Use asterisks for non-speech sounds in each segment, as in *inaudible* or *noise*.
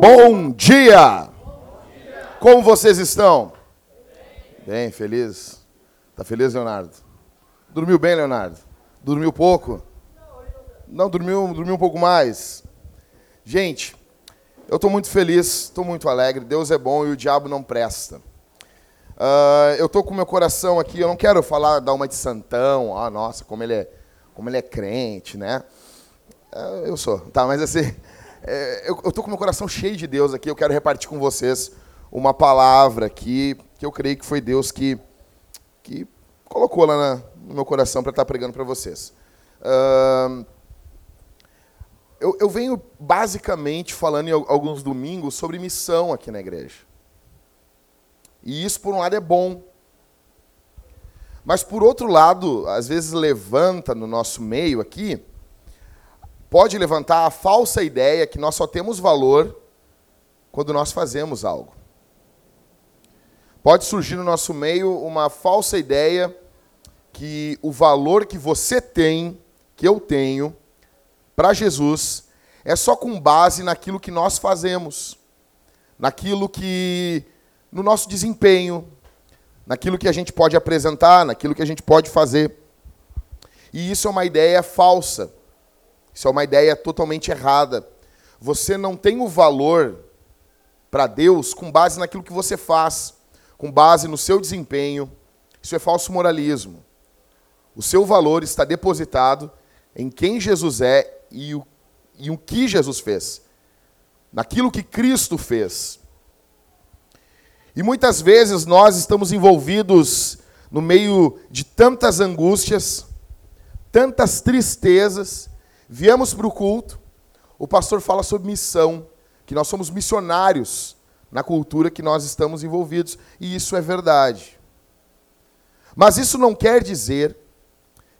Bom dia! Como vocês estão? Bem, feliz. Tá feliz, Leonardo? Dormiu bem, Leonardo? Dormiu pouco? Não, dormiu, dormiu um pouco mais. Gente, eu estou muito feliz, estou muito alegre. Deus é bom e o diabo não presta. Uh, eu estou com meu coração aqui, eu não quero falar, dar uma de santão, ah, nossa, como ele é, como ele é crente, né? Uh, eu sou, tá, mas assim, *laughs* é, eu estou com meu coração cheio de Deus aqui, eu quero repartir com vocês uma palavra aqui, que eu creio que foi Deus que, que colocou lá na, no meu coração para estar tá pregando para vocês. Uh, eu, eu venho basicamente falando em alguns domingos sobre missão aqui na igreja. E isso, por um lado, é bom. Mas, por outro lado, às vezes levanta no nosso meio aqui, pode levantar a falsa ideia que nós só temos valor quando nós fazemos algo. Pode surgir no nosso meio uma falsa ideia que o valor que você tem, que eu tenho, para Jesus, é só com base naquilo que nós fazemos, naquilo que no nosso desempenho, naquilo que a gente pode apresentar, naquilo que a gente pode fazer. E isso é uma ideia falsa. Isso é uma ideia totalmente errada. Você não tem o valor para Deus com base naquilo que você faz, com base no seu desempenho. Isso é falso moralismo. O seu valor está depositado em quem Jesus é e o, e o que Jesus fez. Naquilo que Cristo fez. E muitas vezes nós estamos envolvidos no meio de tantas angústias, tantas tristezas, viemos para o culto, o pastor fala sobre missão, que nós somos missionários na cultura que nós estamos envolvidos, e isso é verdade. Mas isso não quer dizer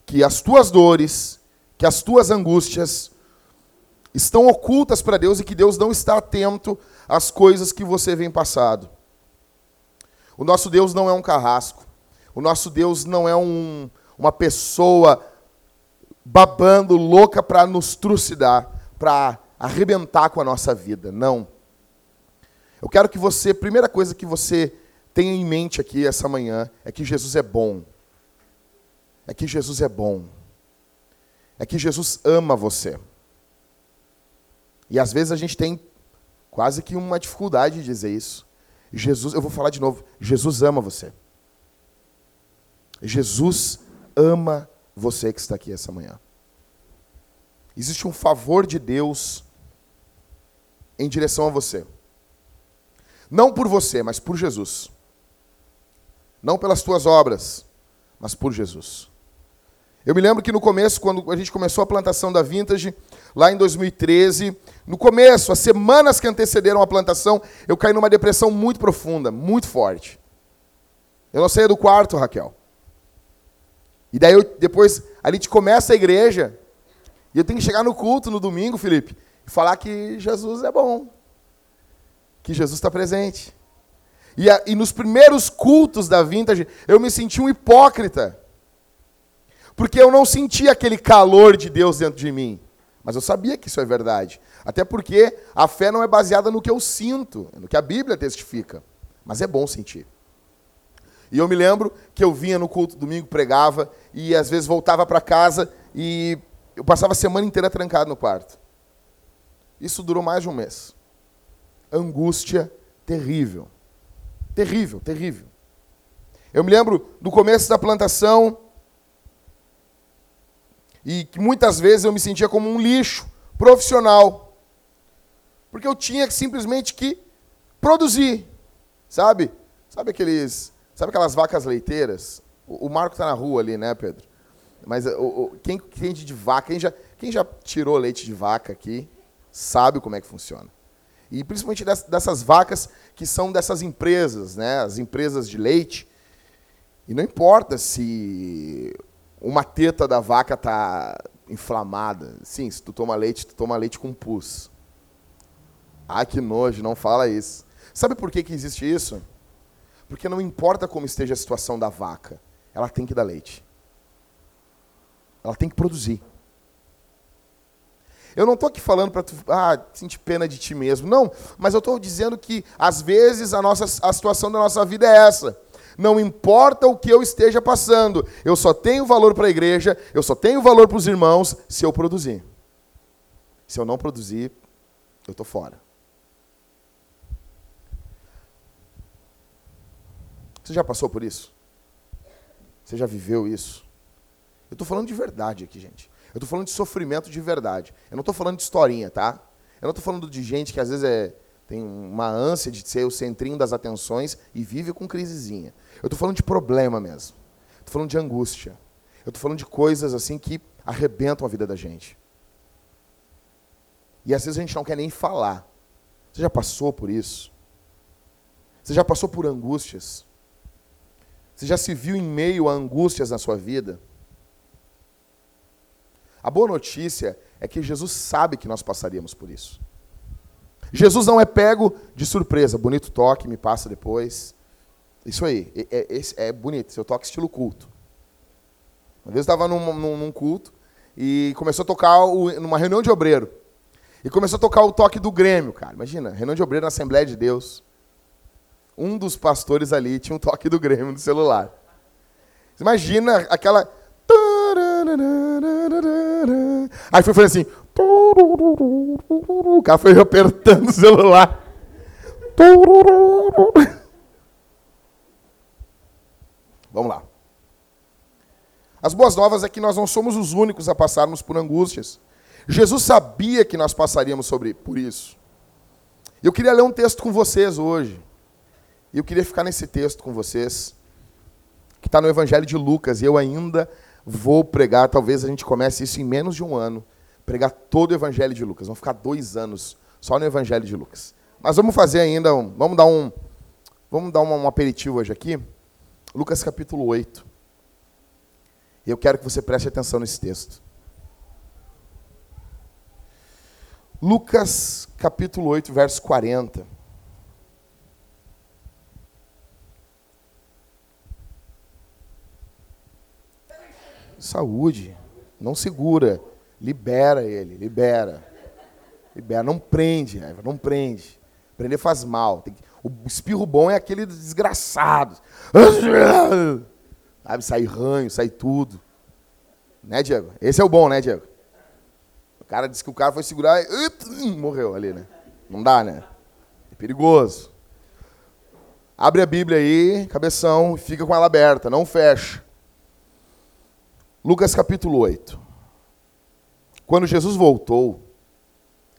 que as tuas dores, que as tuas angústias estão ocultas para Deus e que Deus não está atento às coisas que você vem passado. O nosso Deus não é um carrasco. O nosso Deus não é um, uma pessoa babando, louca para nos trucidar, para arrebentar com a nossa vida. Não. Eu quero que você, primeira coisa que você tenha em mente aqui essa manhã é que Jesus é bom. É que Jesus é bom. É que Jesus ama você. E às vezes a gente tem quase que uma dificuldade de dizer isso. Jesus, eu vou falar de novo, Jesus ama você. Jesus ama você que está aqui essa manhã. Existe um favor de Deus em direção a você. Não por você, mas por Jesus. Não pelas tuas obras, mas por Jesus. Eu me lembro que no começo, quando a gente começou a plantação da Vintage, lá em 2013, no começo, as semanas que antecederam a plantação, eu caí numa depressão muito profunda, muito forte. Eu não saía do quarto, Raquel. E daí, eu, depois, a gente começa a igreja, e eu tenho que chegar no culto no domingo, Felipe, e falar que Jesus é bom, que Jesus está presente. E, a, e nos primeiros cultos da Vintage, eu me senti um hipócrita, porque eu não sentia aquele calor de Deus dentro de mim. Mas eu sabia que isso é verdade. Até porque a fé não é baseada no que eu sinto, no que a Bíblia testifica. Mas é bom sentir. E eu me lembro que eu vinha no culto domingo, pregava, e às vezes voltava para casa e eu passava a semana inteira trancado no quarto. Isso durou mais de um mês. Angústia terrível. Terrível, terrível. Eu me lembro do começo da plantação, e que muitas vezes eu me sentia como um lixo profissional. Porque eu tinha simplesmente que produzir, sabe? Sabe aqueles, sabe aquelas vacas leiteiras? O, o Marco está na rua ali, né, Pedro? Mas o, o, quem entende de vaca, quem já, quem já tirou leite de vaca aqui, sabe como é que funciona. E principalmente dessas vacas que são dessas empresas, né? As empresas de leite. E não importa se uma teta da vaca tá inflamada. Sim, se tu toma leite, tu toma leite com pus. Ai, que nojo, não fala isso. Sabe por que, que existe isso? Porque não importa como esteja a situação da vaca, ela tem que dar leite. Ela tem que produzir. Eu não estou aqui falando para tu ah, sentir pena de ti mesmo. Não, mas eu estou dizendo que às vezes a, nossa, a situação da nossa vida é essa. Não importa o que eu esteja passando, eu só tenho valor para a igreja, eu só tenho valor para os irmãos se eu produzir. Se eu não produzir, eu estou fora. Você já passou por isso? Você já viveu isso? Eu estou falando de verdade aqui, gente. Eu estou falando de sofrimento de verdade. Eu não estou falando de historinha, tá? Eu não estou falando de gente que às vezes é, tem uma ânsia de ser o centrinho das atenções e vive com crisezinha. Eu estou falando de problema mesmo. Estou falando de angústia. Eu estou falando de coisas assim que arrebentam a vida da gente. E às vezes a gente não quer nem falar. Você já passou por isso? Você já passou por angústias? Você já se viu em meio a angústias na sua vida? A boa notícia é que Jesus sabe que nós passaríamos por isso. Jesus não é pego de surpresa. Bonito toque, me passa depois. Isso aí, é, é, é bonito, seu toque estilo culto. Uma vez eu estava num, num, num, culto e começou a tocar o, numa reunião de obreiro. E começou a tocar o toque do Grêmio, cara. Imagina, reunião de obreiro na Assembleia de Deus. Um dos pastores ali tinha um toque do Grêmio no celular. Imagina aquela Aí foi falando assim. O cara foi apertando o celular. Vamos lá. As boas novas é que nós não somos os únicos a passarmos por angústias. Jesus sabia que nós passaríamos sobre, por isso. Eu queria ler um texto com vocês hoje. E eu queria ficar nesse texto com vocês, que está no Evangelho de Lucas. E eu ainda vou pregar, talvez a gente comece isso em menos de um ano, pregar todo o Evangelho de Lucas. Vamos ficar dois anos só no Evangelho de Lucas. Mas vamos fazer ainda, vamos dar um, vamos dar um, um aperitivo hoje aqui. Lucas capítulo 8. E eu quero que você preste atenção nesse texto. Lucas capítulo 8, verso 40. Saúde. Não segura. Libera ele, libera. Libera, não prende, não prende. Prender faz mal. Que... O espirro bom é aquele desgraçado. Sabe, sai ranho, sai tudo. Né, Diego? Esse é o bom, né, Diego? O cara disse que o cara foi segurar e morreu ali, né? Não dá, né? É perigoso. Abre a Bíblia aí, cabeção, fica com ela aberta, não fecha. Lucas capítulo 8. Quando Jesus voltou,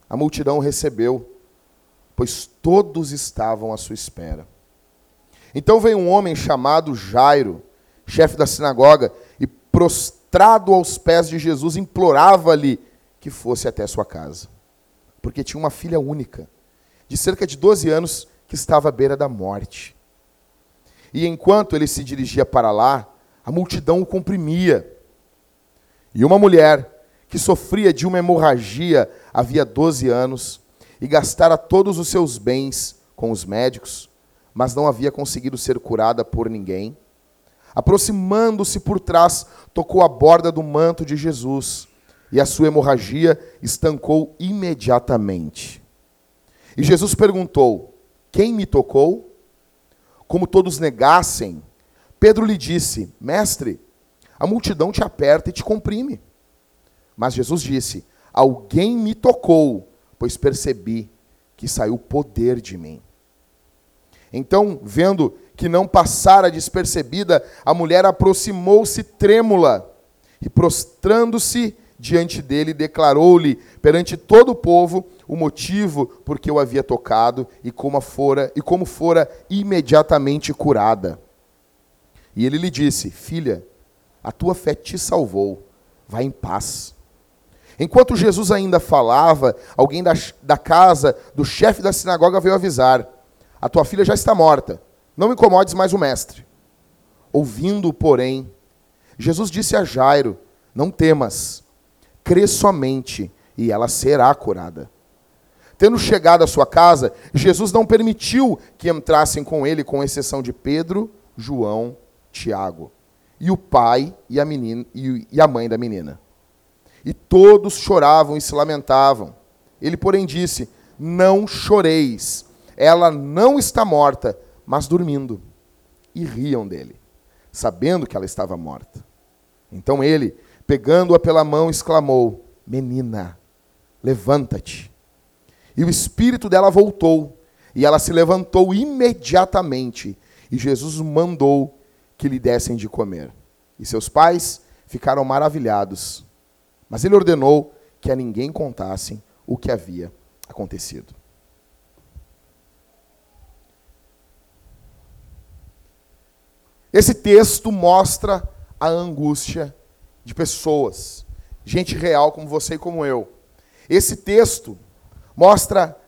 a multidão recebeu, pois todos estavam à sua espera. Então veio um homem chamado Jairo, chefe da sinagoga, e prostrado aos pés de Jesus, implorava-lhe que fosse até sua casa, porque tinha uma filha única, de cerca de 12 anos, que estava à beira da morte. E enquanto ele se dirigia para lá, a multidão o comprimia e uma mulher que sofria de uma hemorragia havia 12 anos e gastara todos os seus bens com os médicos, mas não havia conseguido ser curada por ninguém. Aproximando-se por trás, tocou a borda do manto de Jesus e a sua hemorragia estancou imediatamente. E Jesus perguntou: Quem me tocou? Como todos negassem, Pedro lhe disse: Mestre, a multidão te aperta e te comprime. Mas Jesus disse: Alguém me tocou, pois percebi que saiu poder de mim. Então, vendo que não passara despercebida, a mulher aproximou-se trêmula e, prostrando-se diante dele, declarou-lhe perante todo o povo o motivo por que o havia tocado e como fora e como fora imediatamente curada. E ele lhe disse: Filha, a tua fé te salvou, vai em paz. Enquanto Jesus ainda falava, alguém da, da casa do chefe da sinagoga veio avisar: A tua filha já está morta, não incomodes mais o mestre. Ouvindo, porém, Jesus disse a Jairo: Não temas, crê somente, e ela será curada. Tendo chegado à sua casa, Jesus não permitiu que entrassem com ele, com exceção de Pedro, João, Tiago e o pai e a, menina, e a mãe da menina. E todos choravam e se lamentavam. Ele, porém, disse: Não choreis, ela não está morta, mas dormindo. E riam dele, sabendo que ela estava morta. Então ele, pegando-a pela mão, exclamou: Menina, levanta-te. E o espírito dela voltou, e ela se levantou imediatamente, e Jesus mandou que lhe dessem de comer. E seus pais ficaram maravilhados. Mas ele ordenou que a ninguém contassem o que havia acontecido. Esse texto mostra a angústia de pessoas, gente real como você e como eu. Esse texto mostra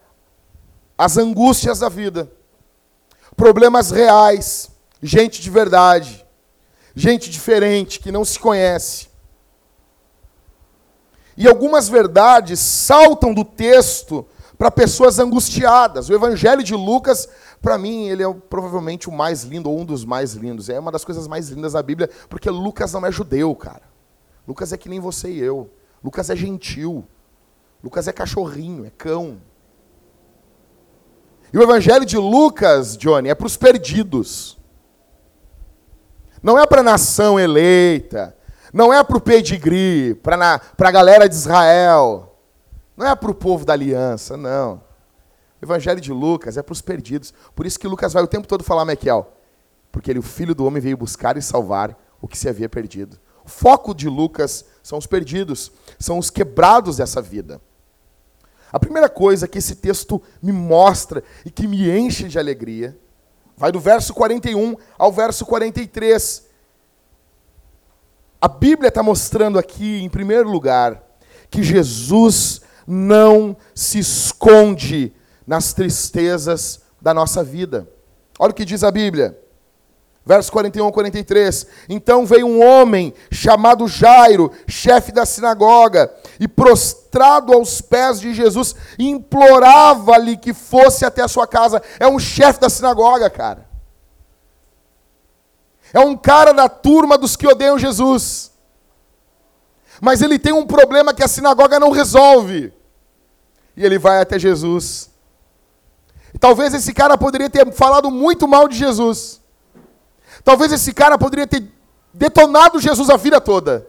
as angústias da vida, problemas reais, gente de verdade, gente diferente que não se conhece. E algumas verdades saltam do texto para pessoas angustiadas. O Evangelho de Lucas, para mim, ele é provavelmente o mais lindo, ou um dos mais lindos. É uma das coisas mais lindas da Bíblia, porque Lucas não é judeu, cara. Lucas é que nem você e eu. Lucas é gentil. Lucas é cachorrinho, é cão. E o Evangelho de Lucas, Johnny, é para os perdidos. Não é para a nação eleita. Não é para o pedigree, para a galera de Israel. Não é para o povo da aliança, não. O Evangelho de Lucas é para os perdidos. Por isso que Lucas vai o tempo todo falar, Michael, porque ele, o filho do homem, veio buscar e salvar o que se havia perdido. O foco de Lucas são os perdidos, são os quebrados dessa vida. A primeira coisa que esse texto me mostra e que me enche de alegria, vai do verso 41 ao verso 43. A Bíblia está mostrando aqui, em primeiro lugar, que Jesus não se esconde nas tristezas da nossa vida. Olha o que diz a Bíblia. Verso 41 a 43. Então veio um homem chamado Jairo, chefe da sinagoga, e prostrado aos pés de Jesus, implorava-lhe que fosse até a sua casa. É um chefe da sinagoga, cara. É um cara da turma dos que odeiam Jesus. Mas ele tem um problema que a sinagoga não resolve. E ele vai até Jesus. Talvez esse cara poderia ter falado muito mal de Jesus. Talvez esse cara poderia ter detonado Jesus a vida toda.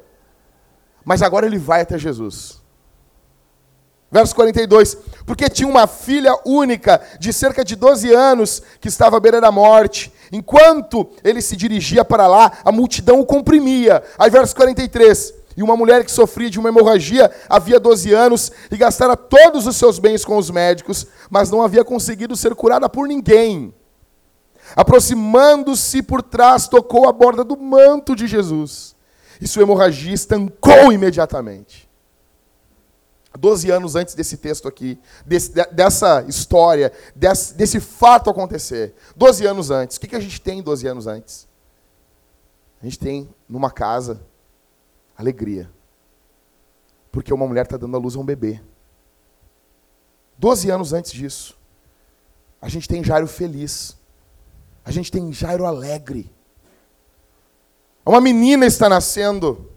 Mas agora ele vai até Jesus. Verso 42. Porque tinha uma filha única, de cerca de 12 anos, que estava à beira da morte. Enquanto ele se dirigia para lá, a multidão o comprimia. Aí, verso 43. E uma mulher que sofria de uma hemorragia havia 12 anos e gastara todos os seus bens com os médicos, mas não havia conseguido ser curada por ninguém. Aproximando-se por trás, tocou a borda do manto de Jesus. E sua hemorragia estancou imediatamente. Doze anos antes desse texto aqui, desse, dessa história, desse, desse, fato acontecer. Doze anos antes. O que, que a gente tem doze anos antes? A gente tem numa casa alegria. Porque uma mulher está dando à luz a um bebê. Doze anos antes disso, a gente tem Jairo feliz. A gente tem Jairo alegre. Uma menina está nascendo.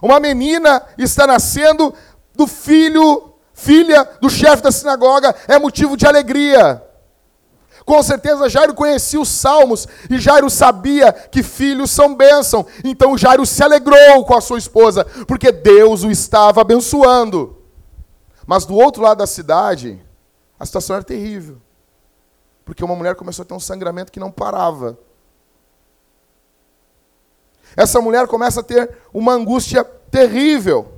Uma menina está nascendo do filho, filha do chefe da sinagoga, é motivo de alegria. Com certeza Jairo conhecia os salmos e Jairo sabia que filhos são bênção. Então Jairo se alegrou com a sua esposa, porque Deus o estava abençoando. Mas do outro lado da cidade, a situação era terrível. Porque uma mulher começou a ter um sangramento que não parava. Essa mulher começa a ter uma angústia terrível.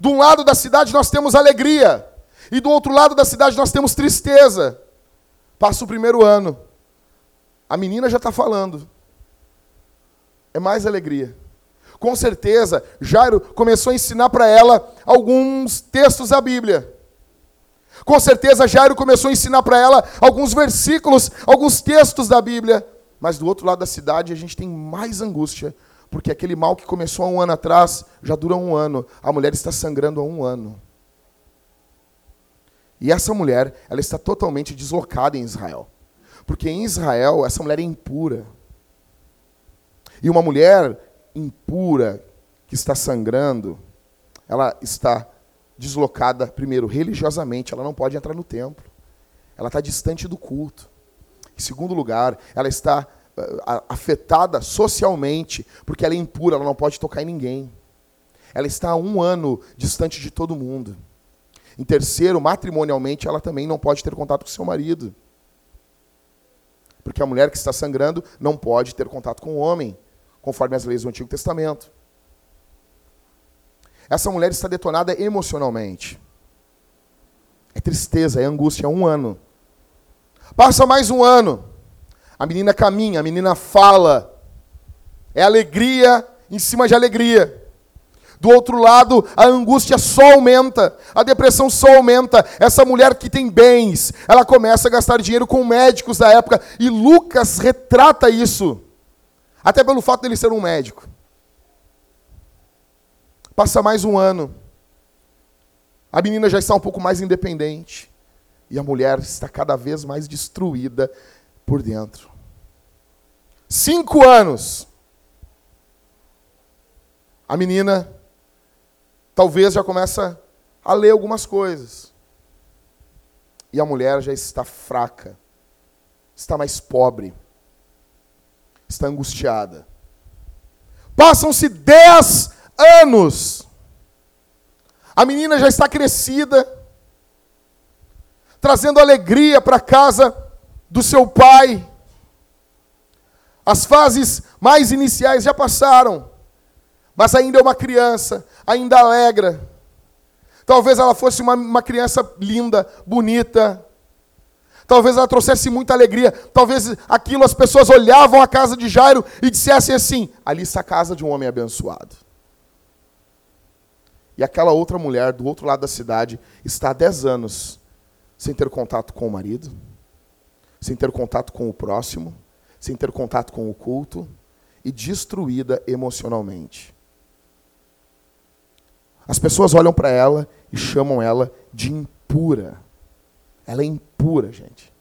De um lado da cidade nós temos alegria, e do outro lado da cidade nós temos tristeza. Passa o primeiro ano, a menina já está falando. É mais alegria. Com certeza, Jairo começou a ensinar para ela alguns textos da Bíblia. Com certeza, Jairo começou a ensinar para ela alguns versículos, alguns textos da Bíblia. Mas do outro lado da cidade a gente tem mais angústia, porque aquele mal que começou há um ano atrás já dura um ano. A mulher está sangrando há um ano. E essa mulher, ela está totalmente deslocada em Israel. Porque em Israel, essa mulher é impura. E uma mulher impura que está sangrando, ela está deslocada, primeiro, religiosamente, ela não pode entrar no templo. Ela está distante do culto. Em segundo lugar, ela está afetada socialmente, porque ela é impura, ela não pode tocar em ninguém. Ela está um ano distante de todo mundo. Em terceiro, matrimonialmente, ela também não pode ter contato com seu marido. Porque a mulher que está sangrando não pode ter contato com o homem, conforme as leis do Antigo Testamento. Essa mulher está detonada emocionalmente. É tristeza, é angústia, é um ano. Passa mais um ano. A menina caminha, a menina fala. É alegria em cima de alegria. Do outro lado, a angústia só aumenta, a depressão só aumenta. Essa mulher que tem bens, ela começa a gastar dinheiro com médicos da época, e Lucas retrata isso, até pelo fato dele ser um médico. Passa mais um ano, a menina já está um pouco mais independente, e a mulher está cada vez mais destruída por dentro. Cinco anos. A menina talvez já começa a ler algumas coisas. E a mulher já está fraca, está mais pobre, está angustiada. Passam-se dez anos. A menina já está crescida, trazendo alegria para casa do seu pai. As fases mais iniciais já passaram mas ainda é uma criança, ainda alegra. Talvez ela fosse uma, uma criança linda, bonita. Talvez ela trouxesse muita alegria. Talvez aquilo as pessoas olhavam a casa de Jairo e dissessem assim: ali está a casa de um homem abençoado. E aquela outra mulher do outro lado da cidade está há 10 anos sem ter contato com o marido, sem ter contato com o próximo, sem ter contato com o culto e destruída emocionalmente. As pessoas olham para ela e chamam ela de impura. Ela é impura, gente.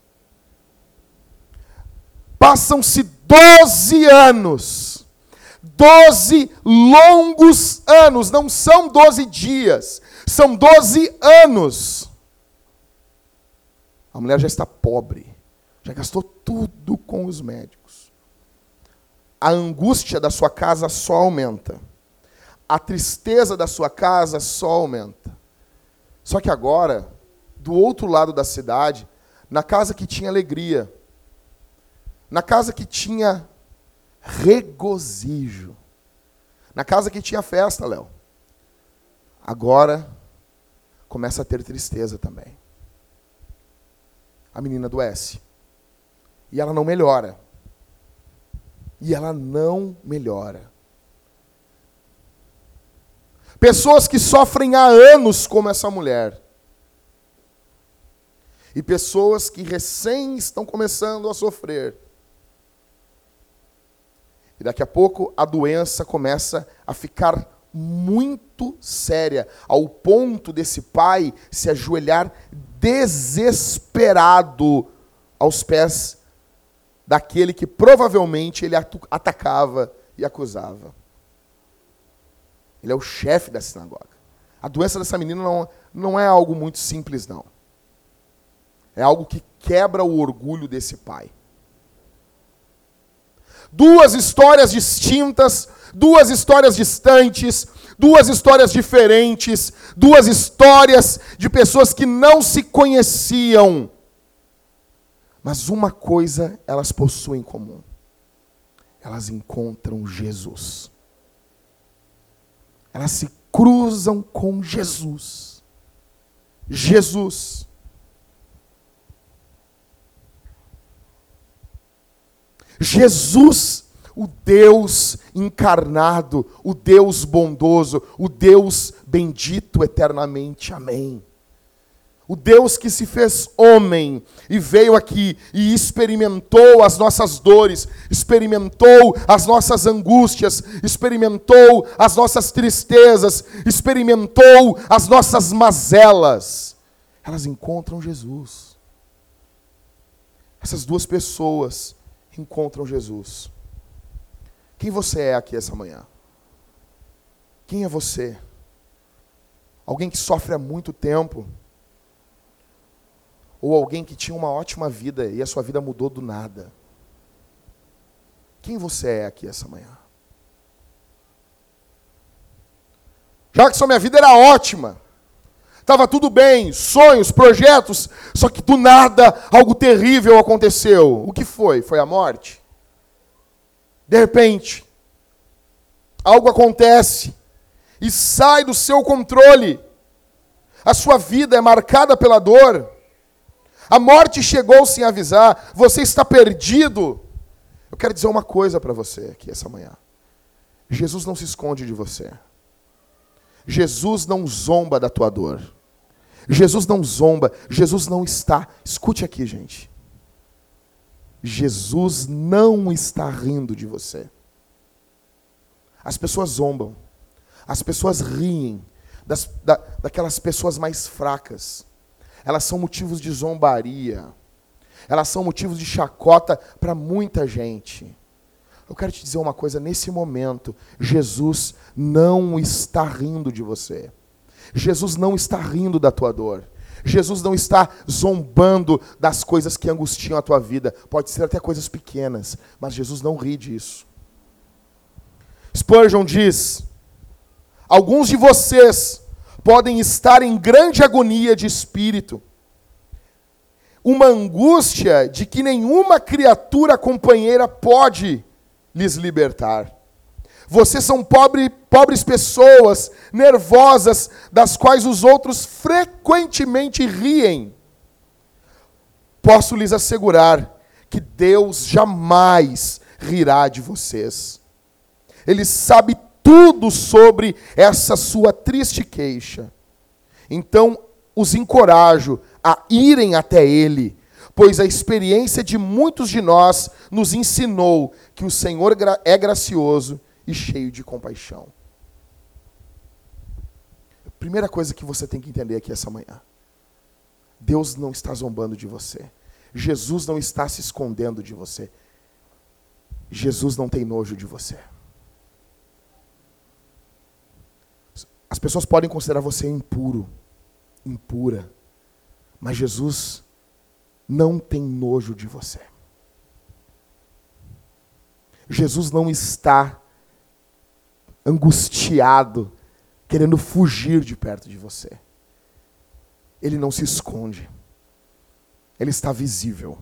Passam-se 12 anos. 12 longos anos. Não são 12 dias. São 12 anos. A mulher já está pobre. Já gastou tudo com os médicos. A angústia da sua casa só aumenta a tristeza da sua casa só aumenta. Só que agora, do outro lado da cidade, na casa que tinha alegria, na casa que tinha regozijo, na casa que tinha festa, Léo, agora começa a ter tristeza também. A menina adoece. E ela não melhora. E ela não melhora. Pessoas que sofrem há anos como essa mulher. E pessoas que recém estão começando a sofrer. E daqui a pouco a doença começa a ficar muito séria, ao ponto desse pai se ajoelhar desesperado aos pés daquele que provavelmente ele atacava e acusava. Ele é o chefe da sinagoga. A doença dessa menina não, não é algo muito simples, não. É algo que quebra o orgulho desse pai. Duas histórias distintas, duas histórias distantes, duas histórias diferentes, duas histórias de pessoas que não se conheciam. Mas uma coisa elas possuem em comum: elas encontram Jesus elas se cruzam com Jesus. Jesus. Jesus, o Deus encarnado, o Deus bondoso, o Deus bendito eternamente. Amém. O Deus que se fez homem e veio aqui e experimentou as nossas dores, experimentou as nossas angústias, experimentou as nossas tristezas, experimentou as nossas mazelas. Elas encontram Jesus. Essas duas pessoas encontram Jesus. Quem você é aqui essa manhã? Quem é você? Alguém que sofre há muito tempo? Ou alguém que tinha uma ótima vida e a sua vida mudou do nada? Quem você é aqui essa manhã? Jackson, minha vida era ótima. Estava tudo bem, sonhos, projetos, só que do nada algo terrível aconteceu. O que foi? Foi a morte? De repente, algo acontece e sai do seu controle. A sua vida é marcada pela dor. A morte chegou sem avisar, você está perdido. Eu quero dizer uma coisa para você aqui essa manhã. Jesus não se esconde de você. Jesus não zomba da tua dor. Jesus não zomba, Jesus não está. Escute aqui, gente. Jesus não está rindo de você. As pessoas zombam, as pessoas riem das, da, daquelas pessoas mais fracas. Elas são motivos de zombaria, elas são motivos de chacota para muita gente. Eu quero te dizer uma coisa: nesse momento, Jesus não está rindo de você. Jesus não está rindo da tua dor. Jesus não está zombando das coisas que angustiam a tua vida. Pode ser até coisas pequenas, mas Jesus não ri disso. Spurgeon diz: Alguns de vocês podem estar em grande agonia de espírito, uma angústia de que nenhuma criatura companheira pode lhes libertar. Vocês são pobre, pobres pessoas, nervosas, das quais os outros frequentemente riem. Posso lhes assegurar que Deus jamais rirá de vocês. Ele sabe tudo sobre essa sua triste queixa. Então, os encorajo a irem até Ele, pois a experiência de muitos de nós nos ensinou que o Senhor é gracioso e cheio de compaixão. Primeira coisa que você tem que entender aqui essa manhã: Deus não está zombando de você. Jesus não está se escondendo de você. Jesus não tem nojo de você. As pessoas podem considerar você impuro, impura, mas Jesus não tem nojo de você. Jesus não está angustiado, querendo fugir de perto de você. Ele não se esconde. Ele está visível.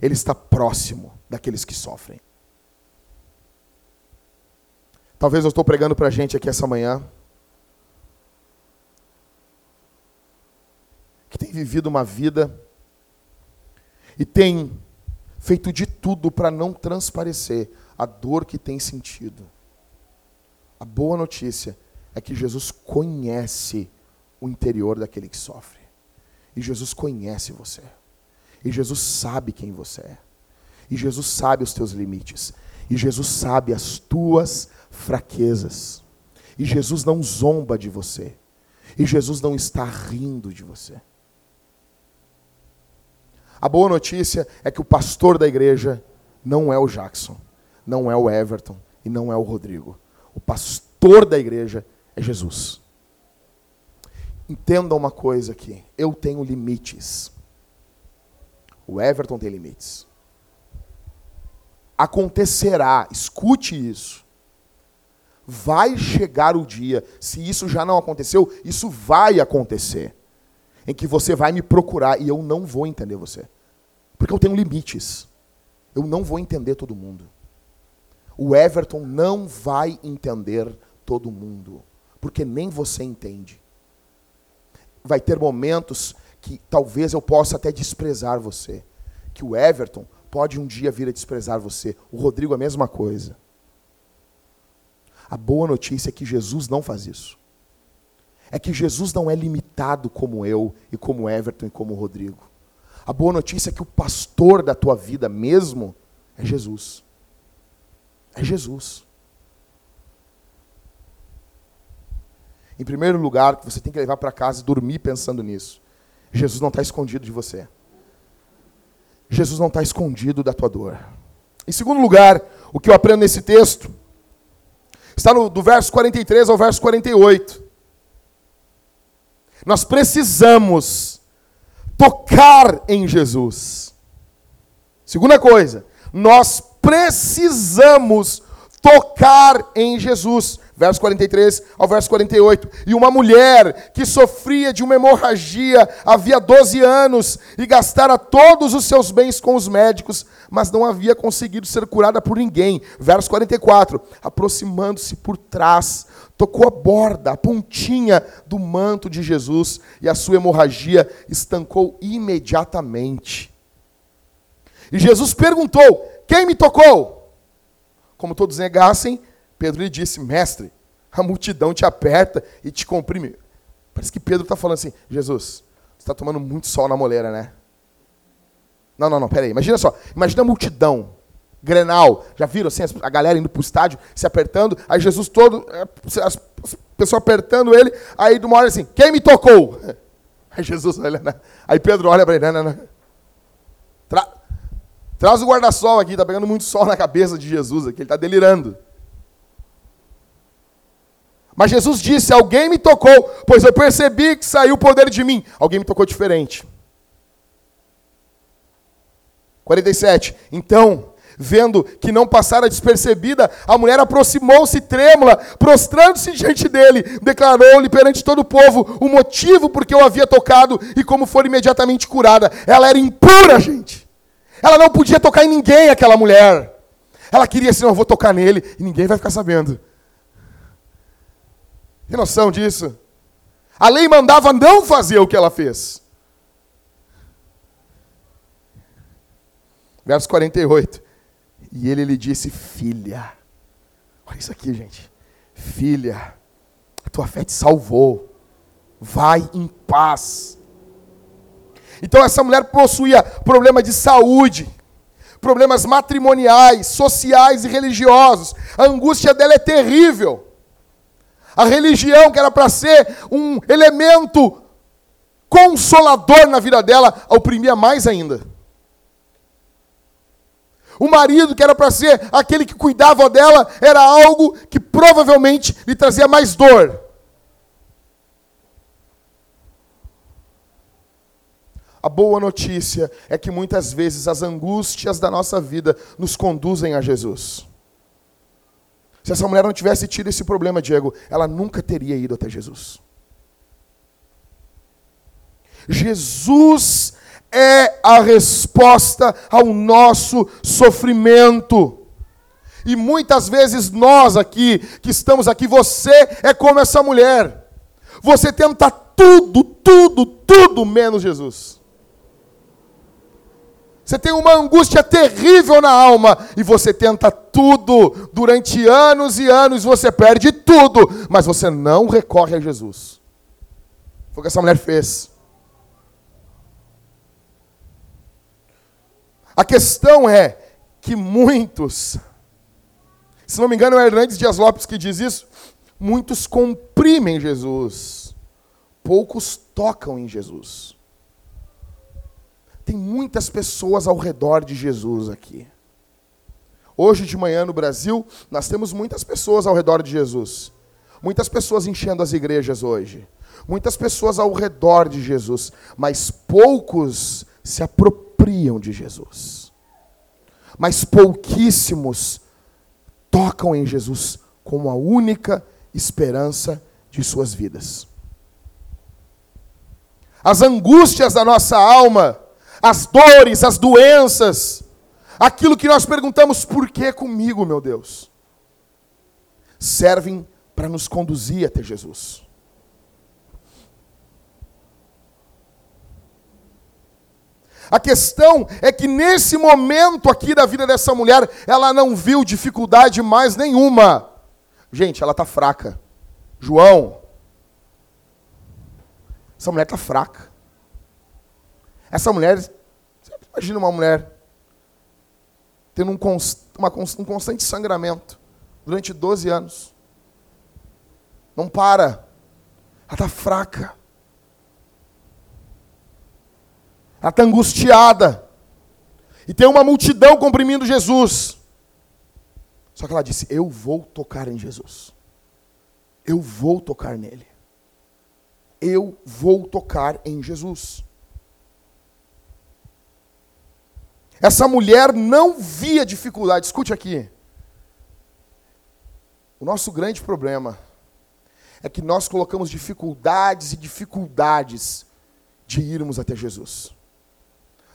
Ele está próximo daqueles que sofrem. Talvez eu estou pregando para a gente aqui essa manhã que tem vivido uma vida e tem feito de tudo para não transparecer a dor que tem sentido. A boa notícia é que Jesus conhece o interior daquele que sofre. E Jesus conhece você. E Jesus sabe quem você é. E Jesus sabe os teus limites. E Jesus sabe as tuas fraquezas. E Jesus não zomba de você. E Jesus não está rindo de você. A boa notícia é que o pastor da igreja não é o Jackson, não é o Everton e não é o Rodrigo. O pastor da igreja é Jesus. Entenda uma coisa aqui. Eu tenho limites. O Everton tem limites. Acontecerá, escute isso. Vai chegar o dia, se isso já não aconteceu, isso vai acontecer. Em que você vai me procurar e eu não vou entender você. Porque eu tenho limites. Eu não vou entender todo mundo. O Everton não vai entender todo mundo, porque nem você entende. Vai ter momentos que talvez eu possa até desprezar você, que o Everton pode um dia vir a desprezar você, o Rodrigo a mesma coisa. A boa notícia é que Jesus não faz isso. É que Jesus não é limitado como eu e como Everton e como Rodrigo. A boa notícia é que o pastor da tua vida mesmo é Jesus. É Jesus. Em primeiro lugar, que você tem que levar para casa e dormir pensando nisso. Jesus não está escondido de você. Jesus não está escondido da tua dor. Em segundo lugar, O que eu aprendo nesse texto está no, do verso 43 ao verso 48. Nós precisamos tocar em Jesus. Segunda coisa, nós precisamos tocar em Jesus verso 43 ao verso 48. E uma mulher que sofria de uma hemorragia havia 12 anos e gastara todos os seus bens com os médicos, mas não havia conseguido ser curada por ninguém. Verso 44. Aproximando-se por trás, tocou a borda, a pontinha do manto de Jesus e a sua hemorragia estancou imediatamente. E Jesus perguntou: Quem me tocou? Como todos negassem, Pedro lhe disse: Mestre, a multidão te aperta e te comprime. Parece que Pedro está falando assim: Jesus, você está tomando muito sol na moleira, né? Não, não, não, peraí. Imagina só. Imagina a multidão. Grenal. Já viram assim, a galera indo para o estádio, se apertando. Aí Jesus todo, é, as pessoas apertando ele. Aí de uma hora assim: Quem me tocou? *laughs* Aí Jesus olha, né? Aí Pedro olha para ele: Não, não, não. Tra Traz o guarda-sol aqui, está pegando muito sol na cabeça de Jesus aqui, ele está delirando. Mas Jesus disse: Alguém me tocou, pois eu percebi que saiu o poder de mim. Alguém me tocou diferente. 47. Então, vendo que não passara despercebida, a mulher aproximou-se trêmula, prostrando-se diante dele, declarou-lhe perante todo o povo o motivo por que eu havia tocado e como foi imediatamente curada. Ela era impura, gente. Ela não podia tocar em ninguém, aquela mulher. Ela queria assim: não, eu vou tocar nele e ninguém vai ficar sabendo. Tem noção disso? A lei mandava não fazer o que ela fez. Verso 48. E ele lhe disse: Filha, olha isso aqui, gente. Filha, a tua fé te salvou. Vai em paz. Então essa mulher possuía problema de saúde, problemas matrimoniais, sociais e religiosos. A angústia dela é terrível. A religião, que era para ser um elemento consolador na vida dela, a oprimia mais ainda. O marido, que era para ser aquele que cuidava dela, era algo que provavelmente lhe trazia mais dor. A boa notícia é que muitas vezes as angústias da nossa vida nos conduzem a Jesus. Se essa mulher não tivesse tido esse problema, Diego, ela nunca teria ido até Jesus. Jesus é a resposta ao nosso sofrimento. E muitas vezes nós aqui, que estamos aqui, você é como essa mulher. Você tenta tudo, tudo, tudo menos Jesus. Você tem uma angústia terrível na alma e você tenta tudo durante anos e anos, você perde tudo, mas você não recorre a Jesus. Foi o que essa mulher fez. A questão é que muitos, se não me engano, é Hernandes Dias Lopes que diz isso, muitos comprimem Jesus, poucos tocam em Jesus. Tem muitas pessoas ao redor de Jesus aqui. Hoje de manhã no Brasil, nós temos muitas pessoas ao redor de Jesus. Muitas pessoas enchendo as igrejas hoje. Muitas pessoas ao redor de Jesus. Mas poucos se apropriam de Jesus. Mas pouquíssimos tocam em Jesus como a única esperança de suas vidas. As angústias da nossa alma as dores, as doenças, aquilo que nós perguntamos, por que comigo, meu Deus? Servem para nos conduzir até Jesus. A questão é que nesse momento aqui da vida dessa mulher, ela não viu dificuldade mais nenhuma. Gente, ela está fraca. João, essa mulher está fraca. Essa mulher, você imagina uma mulher tendo um, const, uma, um constante sangramento durante 12 anos. Não para. Ela está fraca. Ela está angustiada. E tem uma multidão comprimindo Jesus. Só que ela disse: Eu vou tocar em Jesus. Eu vou tocar nele. Eu vou tocar em Jesus. Essa mulher não via dificuldade. Escute aqui. O nosso grande problema é que nós colocamos dificuldades e dificuldades de irmos até Jesus.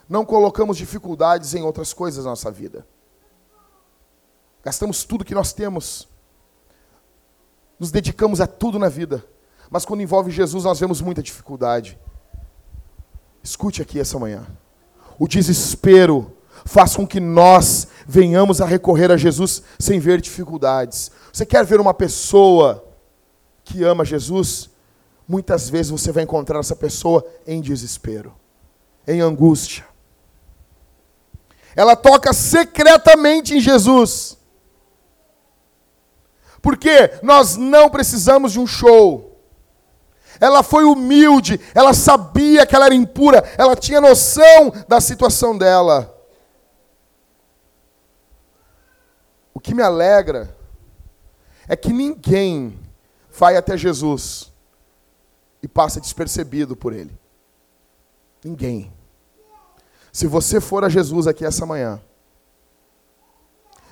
Não colocamos dificuldades em outras coisas na nossa vida. Gastamos tudo que nós temos. Nos dedicamos a tudo na vida. Mas quando envolve Jesus, nós vemos muita dificuldade. Escute aqui essa manhã. O desespero faz com que nós venhamos a recorrer a Jesus sem ver dificuldades. Você quer ver uma pessoa que ama Jesus? Muitas vezes você vai encontrar essa pessoa em desespero, em angústia. Ela toca secretamente em Jesus. Porque nós não precisamos de um show. Ela foi humilde, ela sabia que ela era impura, ela tinha noção da situação dela. O que me alegra é que ninguém vai até Jesus e passa despercebido por ele. Ninguém. Se você for a Jesus aqui essa manhã,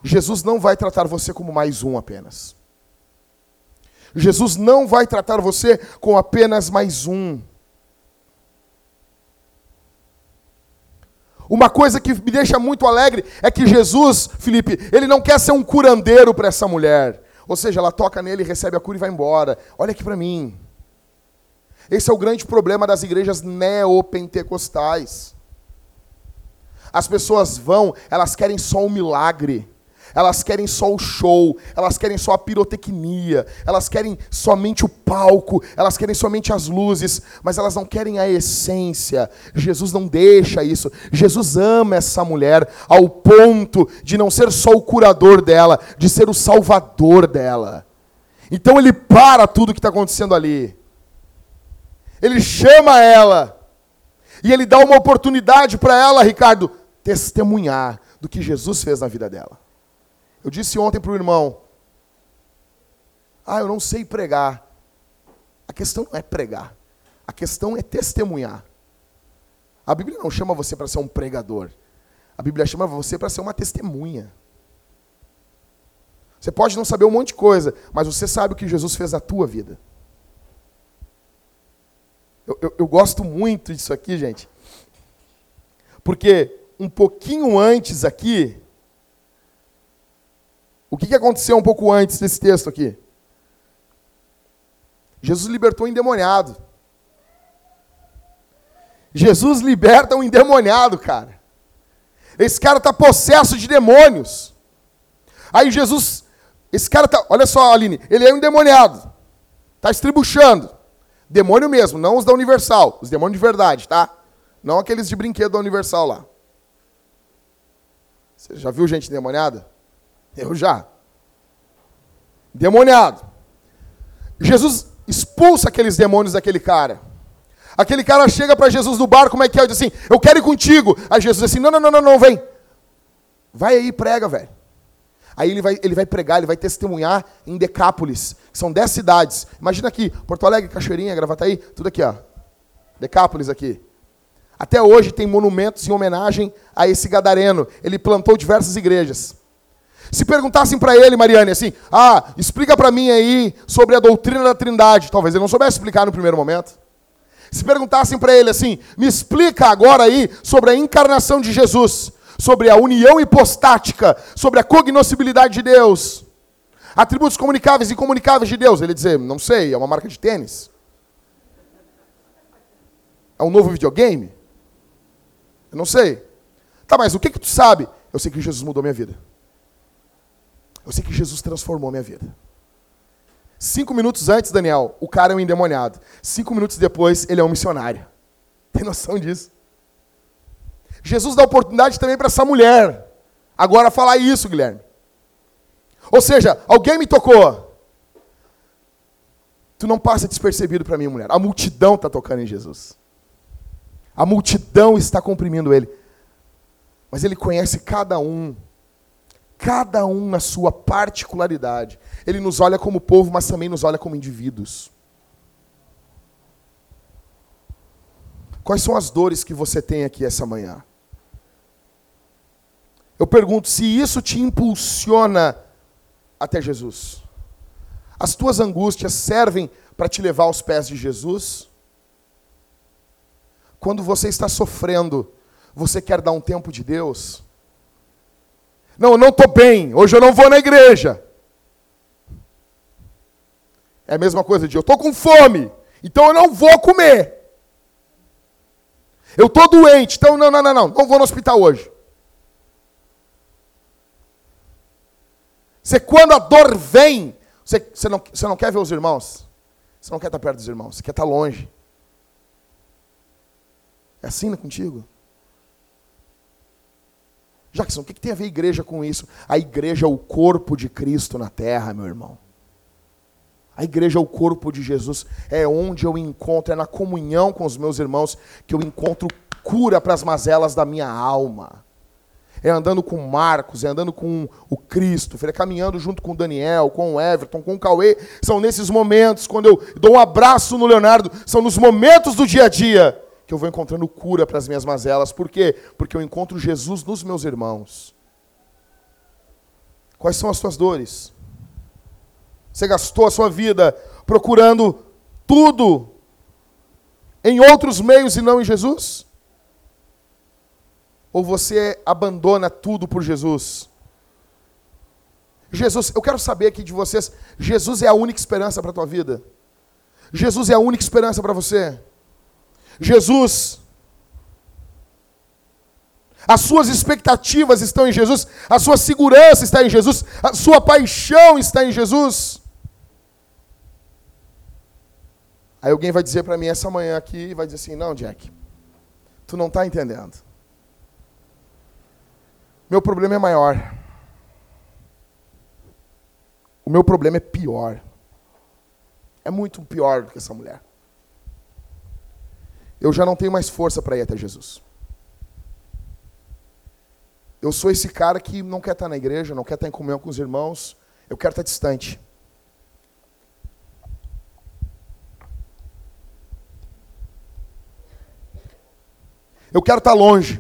Jesus não vai tratar você como mais um apenas. Jesus não vai tratar você com apenas mais um. Uma coisa que me deixa muito alegre é que Jesus, Felipe, ele não quer ser um curandeiro para essa mulher. Ou seja, ela toca nele, recebe a cura e vai embora. Olha aqui para mim. Esse é o grande problema das igrejas neopentecostais. As pessoas vão, elas querem só um milagre. Elas querem só o show, elas querem só a pirotecnia, elas querem somente o palco, elas querem somente as luzes, mas elas não querem a essência. Jesus não deixa isso. Jesus ama essa mulher ao ponto de não ser só o curador dela, de ser o salvador dela. Então ele para tudo que está acontecendo ali. Ele chama ela. E ele dá uma oportunidade para ela, Ricardo, testemunhar do que Jesus fez na vida dela. Eu disse ontem para o irmão: Ah, eu não sei pregar. A questão não é pregar, a questão é testemunhar. A Bíblia não chama você para ser um pregador, a Bíblia chama você para ser uma testemunha. Você pode não saber um monte de coisa, mas você sabe o que Jesus fez na tua vida. Eu, eu, eu gosto muito disso aqui, gente, porque um pouquinho antes aqui, o que, que aconteceu um pouco antes desse texto aqui? Jesus libertou o endemoniado. Jesus liberta um endemoniado, cara. Esse cara está possesso de demônios. Aí Jesus, esse cara tá, olha só, Aline, ele é um endemoniado. Está estribuchando. Demônio mesmo, não os da Universal, os demônios de verdade, tá? Não aqueles de brinquedo da Universal lá. Você já viu gente endemoniada? Eu já. Demoniado. Jesus expulsa aqueles demônios daquele cara. Aquele cara chega para Jesus no bar, como é que é? Ele diz assim: Eu quero ir contigo. Aí Jesus diz assim: Não, não, não, não, não, vem. Vai aí, prega, velho. Aí ele vai, ele vai pregar, ele vai testemunhar em Decápolis, que são dez cidades. Imagina aqui, Porto Alegre, Cachoeirinha, Gravataí, tudo aqui, ó. Decápolis aqui. Até hoje tem monumentos em homenagem a esse gadareno. Ele plantou diversas igrejas. Se perguntassem para ele, Mariane, assim, ah, explica para mim aí sobre a doutrina da Trindade, talvez ele não soubesse explicar no primeiro momento. Se perguntassem para ele assim, me explica agora aí sobre a encarnação de Jesus, sobre a união hipostática, sobre a cognoscibilidade de Deus, atributos comunicáveis e incomunicáveis de Deus, ele dizer, não sei, é uma marca de tênis. É um novo videogame? Eu não sei. Tá, mas o que que tu sabe? Eu sei que Jesus mudou minha vida. Eu sei que Jesus transformou minha vida. Cinco minutos antes, Daniel, o cara é um endemoniado. Cinco minutos depois, ele é um missionário. *laughs* Tem noção disso? Jesus dá oportunidade também para essa mulher. Agora falar isso, Guilherme. Ou seja, alguém me tocou. Tu não passa despercebido para mim, mulher. A multidão está tocando em Jesus. A multidão está comprimindo ele. Mas ele conhece cada um Cada um na sua particularidade. Ele nos olha como povo, mas também nos olha como indivíduos. Quais são as dores que você tem aqui essa manhã? Eu pergunto se isso te impulsiona até Jesus. As tuas angústias servem para te levar aos pés de Jesus? Quando você está sofrendo, você quer dar um tempo de Deus? Não, eu não estou bem, hoje eu não vou na igreja. É a mesma coisa de eu estou com fome, então eu não vou comer. Eu estou doente, então não, não, não, não, não vou no hospital hoje. Você, quando a dor vem, você, você, não, você não quer ver os irmãos, você não quer estar perto dos irmãos, você quer estar longe. É assim contigo? Jackson, o que, tem a ver a igreja com isso? A igreja é o corpo de Cristo na terra, meu irmão. A igreja é o corpo de Jesus, é onde eu encontro, é na comunhão com os meus irmãos que eu encontro cura para as mazelas da minha alma. É andando com Marcos, é andando com o Cristo, é caminhando junto com o Daniel, com o Everton, com o Cauê. São nesses momentos, quando eu dou um abraço no Leonardo, são nos momentos do dia a dia que eu vou encontrando cura para as minhas mazelas. Por quê? Porque eu encontro Jesus nos meus irmãos. Quais são as suas dores? Você gastou a sua vida procurando tudo em outros meios e não em Jesus? Ou você abandona tudo por Jesus? Jesus, eu quero saber aqui de vocês, Jesus é a única esperança para a tua vida? Jesus é a única esperança para você? Jesus as suas expectativas estão em Jesus, a sua segurança está em Jesus, a sua paixão está em Jesus. Aí alguém vai dizer para mim essa manhã aqui, vai dizer assim: não, Jack, tu não está entendendo. Meu problema é maior. O meu problema é pior. É muito pior do que essa mulher. Eu já não tenho mais força para ir até Jesus. Eu sou esse cara que não quer estar na igreja, não quer estar em comunhão com os irmãos, eu quero estar distante. Eu quero estar longe.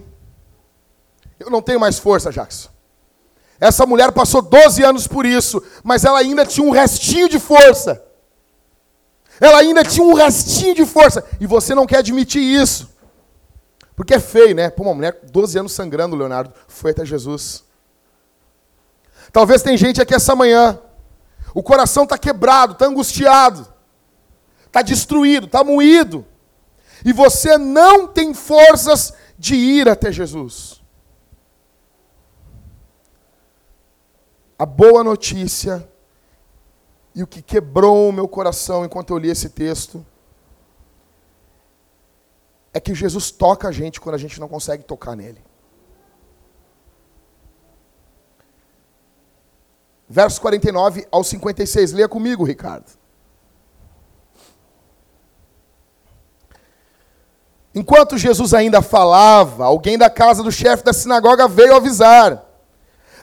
Eu não tenho mais força, Jackson. Essa mulher passou 12 anos por isso, mas ela ainda tinha um restinho de força. Ela ainda tinha um restinho de força. E você não quer admitir isso. Porque é feio, né? Pô, uma mulher 12 anos sangrando, Leonardo, foi até Jesus. Talvez tem gente aqui essa manhã. O coração está quebrado, está angustiado, está destruído, está moído e você não tem forças de ir até Jesus. A boa notícia e o que quebrou o meu coração enquanto eu li esse texto é que Jesus toca a gente quando a gente não consegue tocar nele. Versos 49 ao 56. Leia comigo, Ricardo. Enquanto Jesus ainda falava, alguém da casa do chefe da sinagoga veio avisar: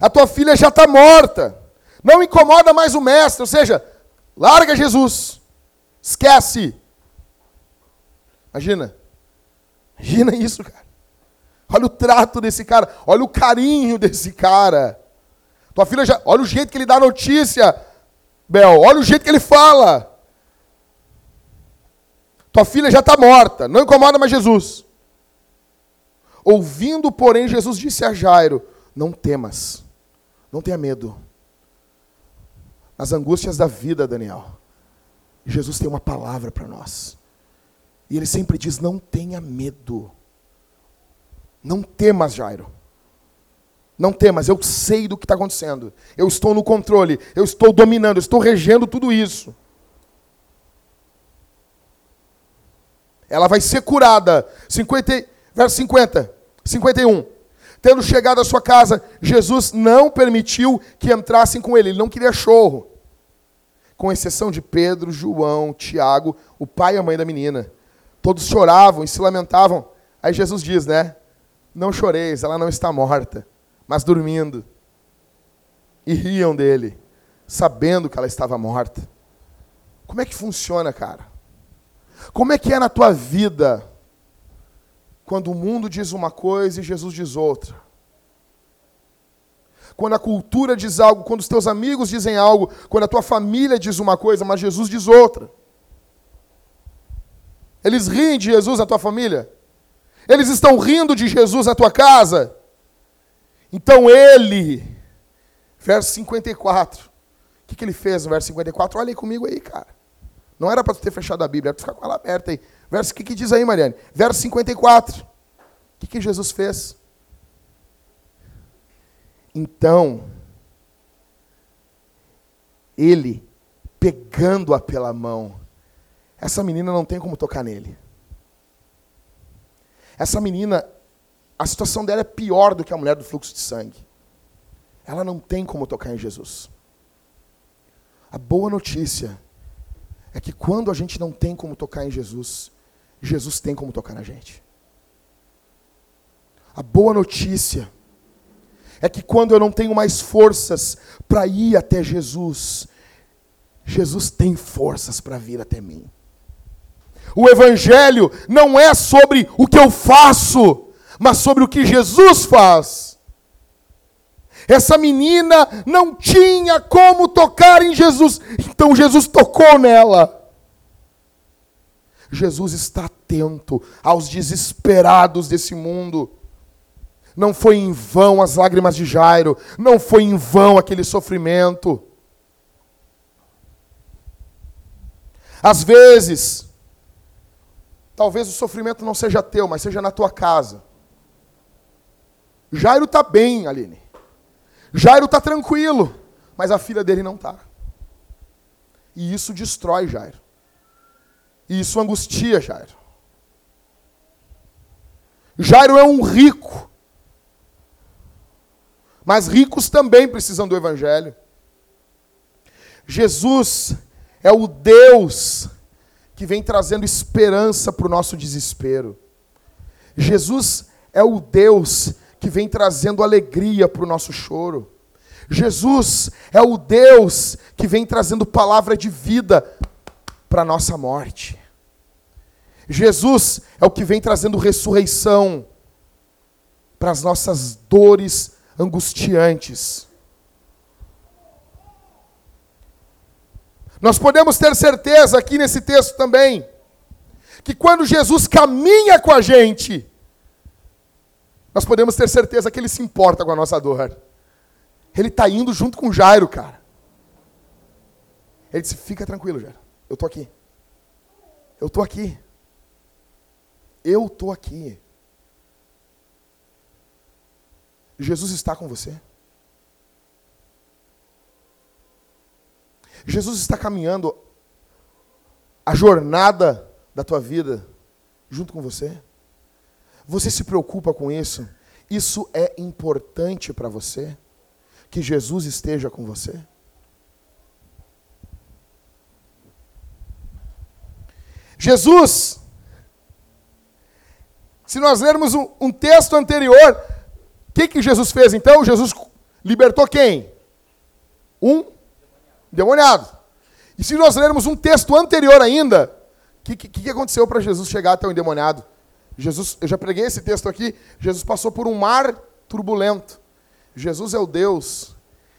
A tua filha já está morta. Não incomoda mais o mestre. Ou seja, larga Jesus. Esquece. Imagina. Imagina isso, cara. Olha o trato desse cara. Olha o carinho desse cara. Tua filha já. Olha o jeito que ele dá notícia, Bel. Olha o jeito que ele fala. Tua filha já está morta, não incomoda mais Jesus. Ouvindo, porém, Jesus disse a Jairo: Não temas, não tenha medo. As angústias da vida, Daniel, Jesus tem uma palavra para nós. E ele sempre diz: Não tenha medo. Não temas, Jairo. Não temas, eu sei do que está acontecendo. Eu estou no controle, eu estou dominando, eu estou regendo tudo isso. Ela vai ser curada. 50, verso 50, 51. Tendo chegado à sua casa, Jesus não permitiu que entrassem com ele. Ele não queria chorro. Com exceção de Pedro, João, Tiago, o pai e a mãe da menina. Todos choravam e se lamentavam. Aí Jesus diz, né? Não choreis, ela não está morta, mas dormindo. e riam dele, sabendo que ela estava morta. Como é que funciona, cara? Como é que é na tua vida quando o mundo diz uma coisa e Jesus diz outra? Quando a cultura diz algo, quando os teus amigos dizem algo, quando a tua família diz uma coisa, mas Jesus diz outra. Eles riem de Jesus na tua família? Eles estão rindo de Jesus na tua casa? Então ele, verso 54, o que, que ele fez no verso 54? Olha aí comigo aí, cara. Não era para ter fechado a Bíblia, era para ficar com ela aberta aí. Verso, o que, que diz aí, Mariane? Verso 54. O que, que Jesus fez? Então, ele, pegando-a pela mão, essa menina não tem como tocar nele. Essa menina, a situação dela é pior do que a mulher do fluxo de sangue. Ela não tem como tocar em Jesus. A boa notícia é que quando a gente não tem como tocar em Jesus, Jesus tem como tocar na gente. A boa notícia é que quando eu não tenho mais forças para ir até Jesus, Jesus tem forças para vir até mim. O Evangelho não é sobre o que eu faço, mas sobre o que Jesus faz. Essa menina não tinha como tocar em Jesus, então Jesus tocou nela. Jesus está atento aos desesperados desse mundo. Não foi em vão as lágrimas de Jairo, não foi em vão aquele sofrimento. Às vezes, talvez o sofrimento não seja teu, mas seja na tua casa. Jairo está bem, Aline. Jairo está tranquilo, mas a filha dele não está. E isso destrói Jairo. E isso angustia Jairo. Jairo é um rico. Mas ricos também precisam do Evangelho. Jesus é o Deus que vem trazendo esperança para o nosso desespero. Jesus é o Deus que vem trazendo alegria para o nosso choro. Jesus é o Deus que vem trazendo palavra de vida para a nossa morte. Jesus é o que vem trazendo ressurreição para as nossas dores angustiantes. Nós podemos ter certeza aqui nesse texto também, que quando Jesus caminha com a gente, nós podemos ter certeza que ele se importa com a nossa dor. Ele está indo junto com Jairo, cara. Ele disse: Fica tranquilo, Jairo. Eu estou aqui. Eu estou aqui. Eu estou aqui. Jesus está com você. Jesus está caminhando a jornada da tua vida junto com você. Você se preocupa com isso? Isso é importante para você? Que Jesus esteja com você? Jesus, se nós lermos um, um texto anterior, o que, que Jesus fez então? Jesus libertou quem? Um demoniado. E se nós lermos um texto anterior ainda, o que, que, que aconteceu para Jesus chegar até o endemoniado? Jesus, eu já preguei esse texto aqui. Jesus passou por um mar turbulento. Jesus é o Deus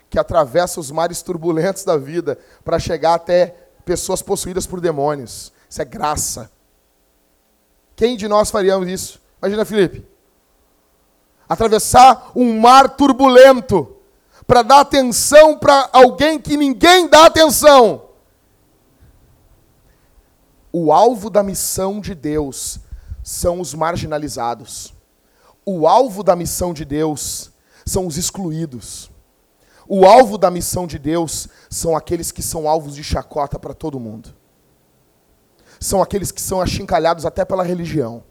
que atravessa os mares turbulentos da vida para chegar até pessoas possuídas por demônios. Isso é graça. Quem de nós faríamos isso? Imagina, Felipe. Atravessar um mar turbulento para dar atenção para alguém que ninguém dá atenção. O alvo da missão de Deus são os marginalizados. O alvo da missão de Deus são os excluídos. O alvo da missão de Deus são aqueles que são alvos de chacota para todo mundo. São aqueles que são achincalhados até pela religião.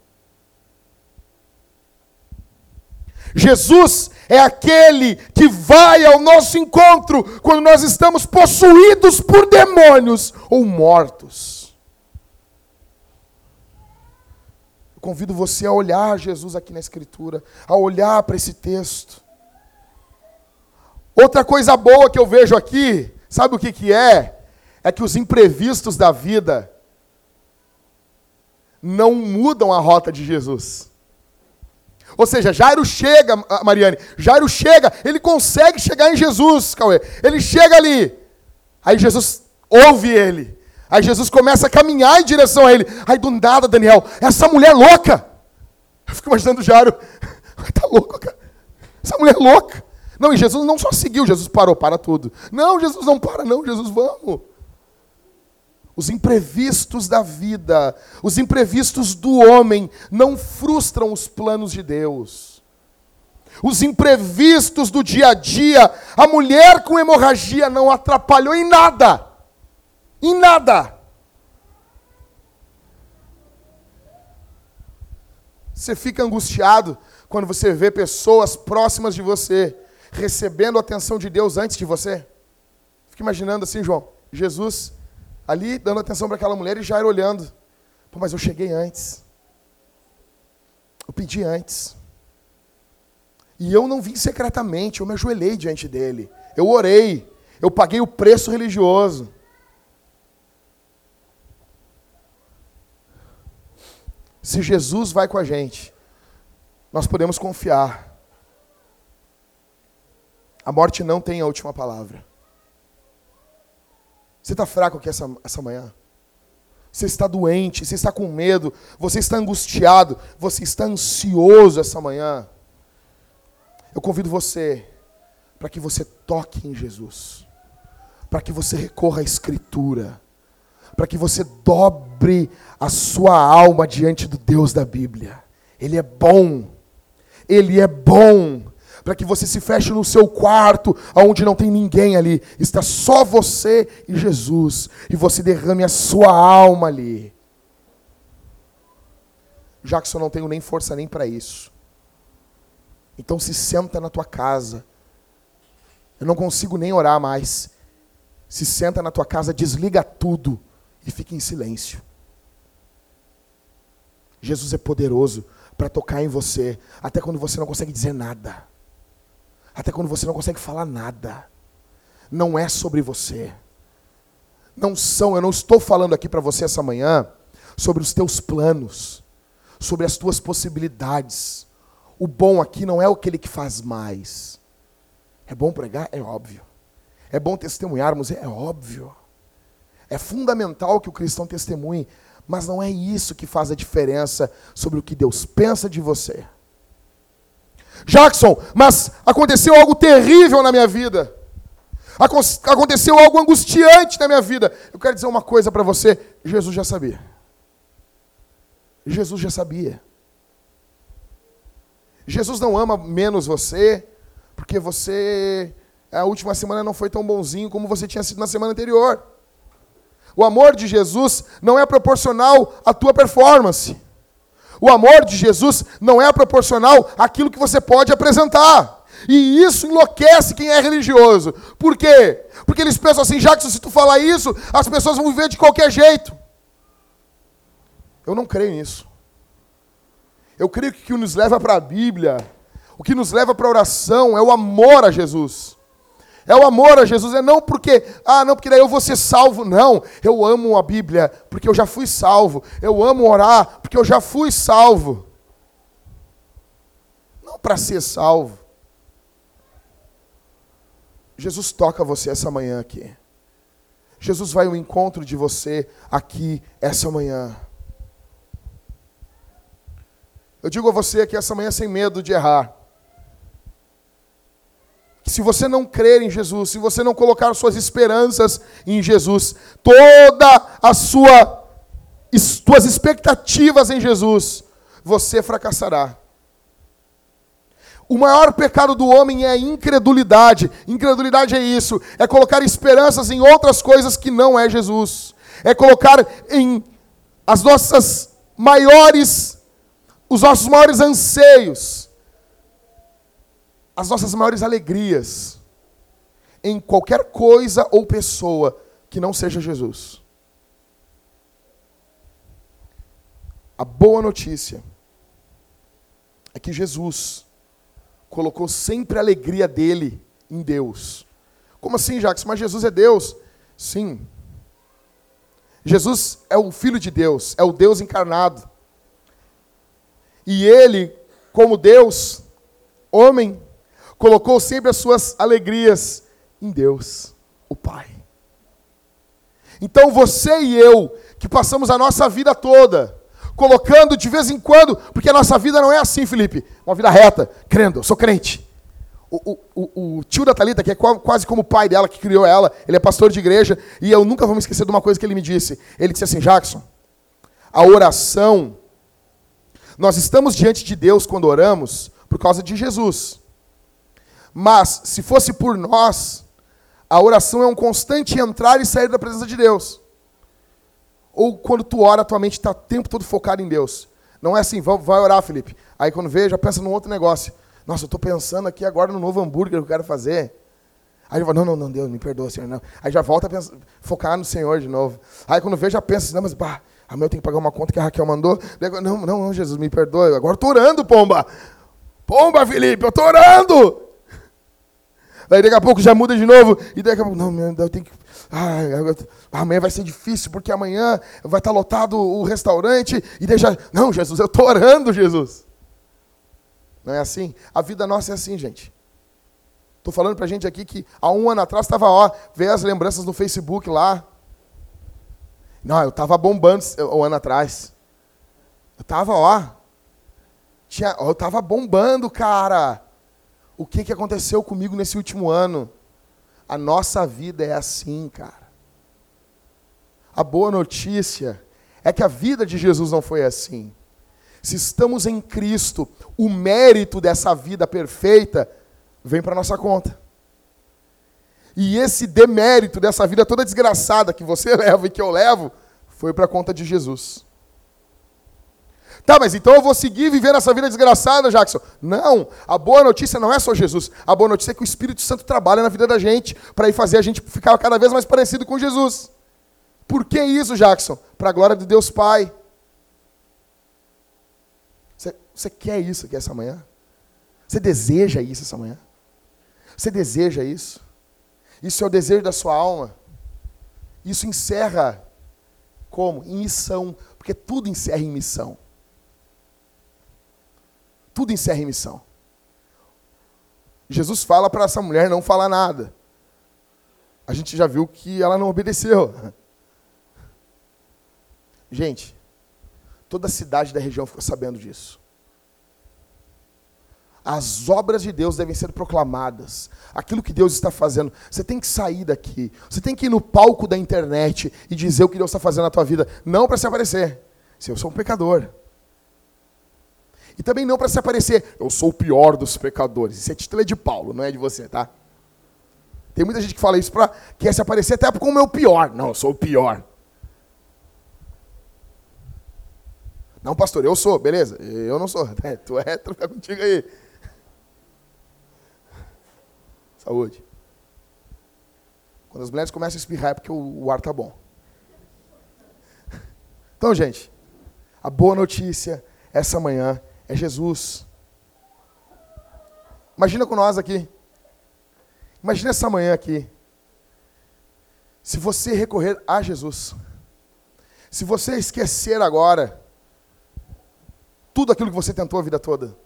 Jesus é aquele que vai ao nosso encontro quando nós estamos possuídos por demônios ou mortos. Convido você a olhar Jesus aqui na Escritura, a olhar para esse texto. Outra coisa boa que eu vejo aqui, sabe o que, que é? É que os imprevistos da vida não mudam a rota de Jesus. Ou seja, Jairo chega, Mariane, Jairo chega, ele consegue chegar em Jesus, Cauê. Ele chega ali. Aí Jesus ouve ele. Aí Jesus começa a caminhar em direção a ele. Aí do nada, Daniel, essa mulher louca. Eu fico imaginando Jairo. *laughs* Tá louco, cara. Essa mulher louca. Não, e Jesus não só seguiu, Jesus parou, para tudo. Não, Jesus não para, não, Jesus, vamos. Os imprevistos da vida, os imprevistos do homem não frustram os planos de Deus. Os imprevistos do dia a dia, a mulher com hemorragia não atrapalhou em nada. Em nada. Você fica angustiado quando você vê pessoas próximas de você recebendo a atenção de Deus antes de você? Fica imaginando assim, João, Jesus ali dando atenção para aquela mulher e Jairo olhando. Pô, mas eu cheguei antes. Eu pedi antes. E eu não vim secretamente, eu me ajoelhei diante dele. Eu orei. Eu paguei o preço religioso. Se Jesus vai com a gente, nós podemos confiar. A morte não tem a última palavra. Você está fraco aqui essa, essa manhã? Você está doente, você está com medo, você está angustiado, você está ansioso essa manhã. Eu convido você para que você toque em Jesus, para que você recorra à Escritura, para que você dobre a sua alma diante do Deus da Bíblia. Ele é bom, Ele é bom para que você se feche no seu quarto, onde não tem ninguém ali, está só você e Jesus, e você derrame a sua alma ali. Já que eu não tenho nem força nem para isso. Então se senta na tua casa. Eu não consigo nem orar mais. Se senta na tua casa, desliga tudo e fica em silêncio. Jesus é poderoso para tocar em você, até quando você não consegue dizer nada. Até quando você não consegue falar nada. Não é sobre você. Não são, eu não estou falando aqui para você essa manhã sobre os teus planos, sobre as tuas possibilidades. O bom aqui não é aquele que faz mais. É bom pregar? É óbvio. É bom testemunharmos? É óbvio. É fundamental que o cristão testemunhe, mas não é isso que faz a diferença sobre o que Deus pensa de você. Jackson, mas aconteceu algo terrível na minha vida. Aconteceu algo angustiante na minha vida. Eu quero dizer uma coisa para você: Jesus já sabia. Jesus já sabia. Jesus não ama menos você, porque você, a última semana não foi tão bonzinho como você tinha sido na semana anterior. O amor de Jesus não é proporcional à tua performance. O amor de Jesus não é proporcional àquilo que você pode apresentar. E isso enlouquece quem é religioso. Por quê? Porque eles pensam assim, já que se tu falar isso, as pessoas vão viver de qualquer jeito. Eu não creio nisso. Eu creio que o que nos leva para a Bíblia, o que nos leva para a oração é o amor a Jesus. É o amor a Jesus, é não porque, ah, não, porque daí eu vou ser salvo. Não, eu amo a Bíblia porque eu já fui salvo. Eu amo orar porque eu já fui salvo. Não para ser salvo. Jesus toca você essa manhã aqui. Jesus vai ao encontro de você aqui essa manhã. Eu digo a você aqui essa manhã sem medo de errar se você não crer em Jesus, se você não colocar suas esperanças em Jesus, toda a sua suas expectativas em Jesus, você fracassará. O maior pecado do homem é a incredulidade. Incredulidade é isso, é colocar esperanças em outras coisas que não é Jesus. É colocar em as nossas maiores os nossos maiores anseios as nossas maiores alegrias em qualquer coisa ou pessoa que não seja Jesus. A boa notícia é que Jesus colocou sempre a alegria dele em Deus. Como assim, Jacques? Mas Jesus é Deus. Sim. Jesus é o Filho de Deus, é o Deus encarnado. E ele, como Deus, homem, colocou sempre as suas alegrias em Deus, o Pai. Então você e eu, que passamos a nossa vida toda, colocando de vez em quando, porque a nossa vida não é assim, Felipe, uma vida reta, crendo, eu sou crente. O, o, o, tio da Thalita, que é quase como o pai dela, que criou ela, ele é pastor de igreja, e eu nunca vou me esquecer de uma coisa que ele me disse. Ele disse assim, Jackson, a oração, nós estamos diante de Deus quando oramos por causa de Jesus. Mas, se fosse por nós, a oração é um constante entrar e sair da presença de Deus. Ou quando tu ora, tua mente está o tempo todo focada em Deus. Não é assim, vai orar, Felipe. Aí quando vê, já pensa num outro negócio. Nossa, eu estou pensando aqui agora no novo hambúrguer que eu quero fazer. Aí ele fala, não, não, não, Deus, me perdoa, Senhor. Não. Aí já volta a pensar, focar no Senhor de novo. Aí quando vê, já pensa assim, não, mas bah, amanhã eu tenho que pagar uma conta que a Raquel mandou. Não, não, não, Jesus, me perdoa. Agora estou orando, pomba. Pomba, Felipe, eu estou orando. Daí daqui a pouco já muda de novo. E daqui a pouco, não, eu tenho que. Ai, amanhã vai ser difícil, porque amanhã vai estar lotado o restaurante. E deixa. Não, Jesus, eu estou orando, Jesus. Não é assim? A vida nossa é assim, gente. Estou falando para gente aqui que há um ano atrás estava, ó, vê as lembranças no Facebook lá. Não, eu estava bombando um ano atrás. Eu estava, ó. Tinha, eu estava bombando, cara. O que, que aconteceu comigo nesse último ano? A nossa vida é assim, cara. A boa notícia é que a vida de Jesus não foi assim. Se estamos em Cristo, o mérito dessa vida perfeita vem para nossa conta. E esse demérito dessa vida toda desgraçada que você *laughs* leva e que eu levo, foi para a conta de Jesus. Tá, mas então eu vou seguir vivendo essa vida desgraçada, Jackson? Não, a boa notícia não é só Jesus. A boa notícia é que o Espírito Santo trabalha na vida da gente para ir fazer a gente ficar cada vez mais parecido com Jesus. Por que isso, Jackson? Para a glória de Deus Pai. Você quer isso aqui essa manhã? Você deseja isso essa manhã? Você deseja isso? Isso é o desejo da sua alma? Isso encerra como? Em missão. Porque tudo encerra em missão. Tudo encerra em missão. Jesus fala para essa mulher não falar nada. A gente já viu que ela não obedeceu. *laughs* Gente, toda a cidade da região ficou sabendo disso. As obras de Deus devem ser proclamadas. Aquilo que Deus está fazendo. Você tem que sair daqui. Você tem que ir no palco da internet e dizer o que Deus está fazendo na tua vida. Não para se aparecer. Se eu sou um pecador. E também não para se aparecer. Eu sou o pior dos pecadores. Isso é título de Paulo, não é de você, tá? Tem muita gente que fala isso para quer se aparecer até como é o pior. Não, eu sou o pior. Não, pastor, eu sou, beleza. Eu não sou. *laughs* É, tu é, troca contigo aí. Saúde. Quando as mulheres começam a espirrar é porque o, o ar tá bom. Então, gente, a boa notícia essa manhã é Jesus. Imagina com nós aqui. Imagina essa manhã aqui. Se você recorrer a Jesus. Se você esquecer agora tudo aquilo que você tentou a vida toda.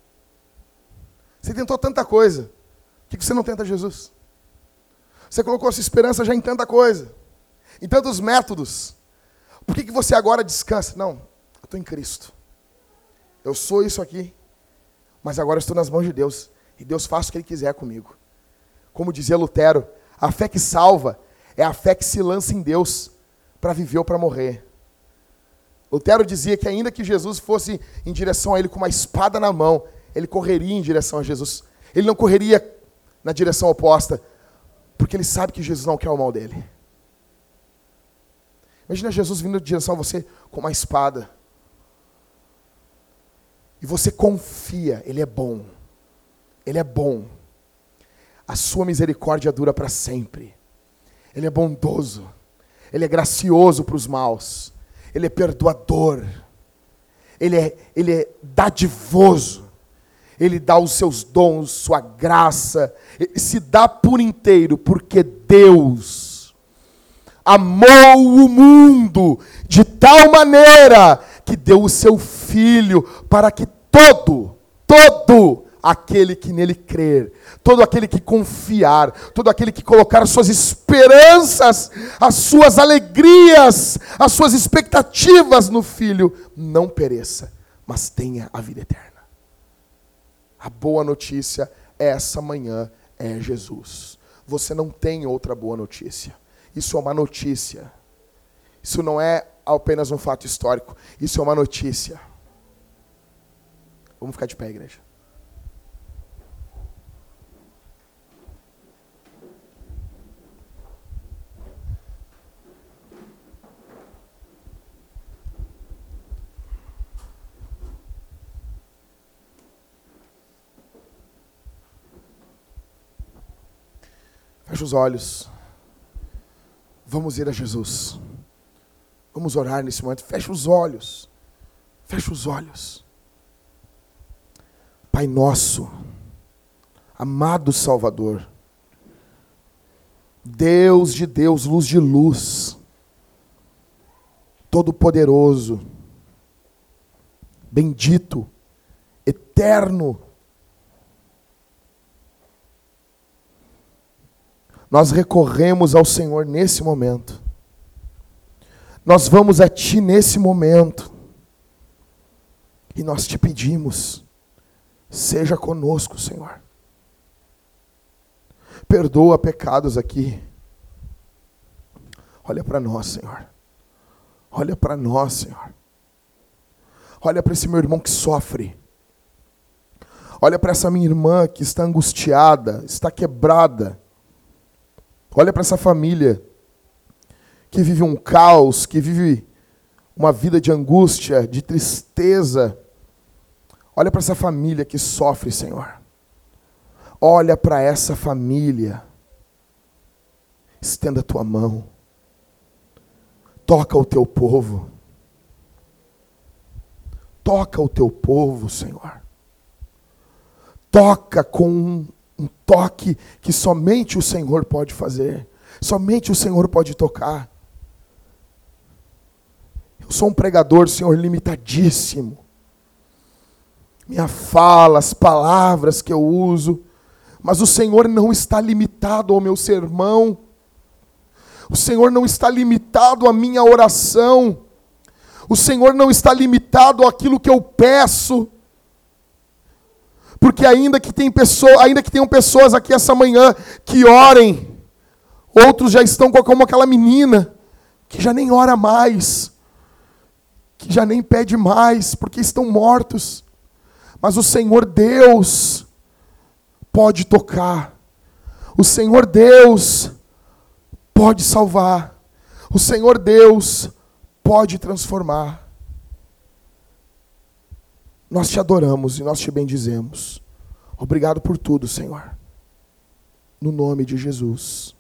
Você tentou tanta coisa. Por que você não tenta Jesus? Você colocou sua esperança já em tanta coisa, em tantos métodos. Por que você agora descansa? Não, eu estou em Cristo. Eu sou isso aqui, mas agora estou nas mãos de Deus. E Deus faz o que Ele quiser comigo. Como dizia Lutero, a fé que salva é a fé que se lança em Deus para viver ou para morrer. Lutero dizia que ainda que Jesus fosse em direção a ele com uma espada na mão, ele correria em direção a Jesus. Ele não correria na direção oposta, porque ele sabe que Jesus não quer o mal dele. Imagina Jesus vindo em direção a você com uma espada. E você confia, Ele é bom. Ele é bom. A sua misericórdia dura para sempre. Ele é bondoso. Ele é gracioso para os maus. Ele é perdoador. Ele é, ele é dadivoso. Ele dá os seus dons, sua graça, ele se dá por inteiro, porque Deus amou o mundo de tal maneira que deu o seu Filho para que todo, todo aquele que nele crer, todo aquele que confiar, todo aquele que colocar as suas esperanças, as suas alegrias, as suas expectativas no Filho, não pereça, mas tenha a vida eterna. A boa notícia essa manhã é Jesus. Você não tem outra boa notícia. Isso é uma notícia. Isso não é apenas um fato histórico. Isso é uma notícia. Vamos ficar de pé, igreja. Feche os olhos. Vamos ir a Jesus. Vamos orar nesse momento. Feche os olhos. Feche os olhos. Pai nosso, amado Salvador, Deus de Deus, luz de luz, Todo-Poderoso, bendito, eterno, nós recorremos ao Senhor nesse momento. Nós vamos a Ti nesse momento. E nós te pedimos, seja conosco, Senhor. Perdoa pecados aqui. Olha para nós, Senhor. Olha para nós, Senhor. Olha para esse meu irmão que sofre. Olha para essa minha irmã que está angustiada, está quebrada Olha para essa família que vive um caos, que vive uma vida de angústia, de tristeza. Olha para essa família que sofre, Senhor. Olha para essa família. Estenda a tua mão. Toca o teu povo. Toca o teu povo, Senhor. Toca com um toque que somente o Senhor pode fazer, somente o Senhor pode tocar. Eu sou um pregador, Senhor, limitadíssimo. Minha fala, as palavras que eu uso, mas o Senhor não está limitado ao meu sermão. O Senhor não está limitado à minha oração. O Senhor não está limitado àquilo que eu peço. Porque ainda que, tem pessoa, ainda que tenham pessoas aqui essa manhã que orem, outros já estão como aquela menina que já nem ora mais, que já nem pede mais, porque estão mortos. Mas o Senhor Deus pode tocar. O Senhor Deus pode salvar. O Senhor Deus pode transformar. Nós te adoramos e nós te bendizemos. Obrigado por tudo, Senhor. No nome de Jesus.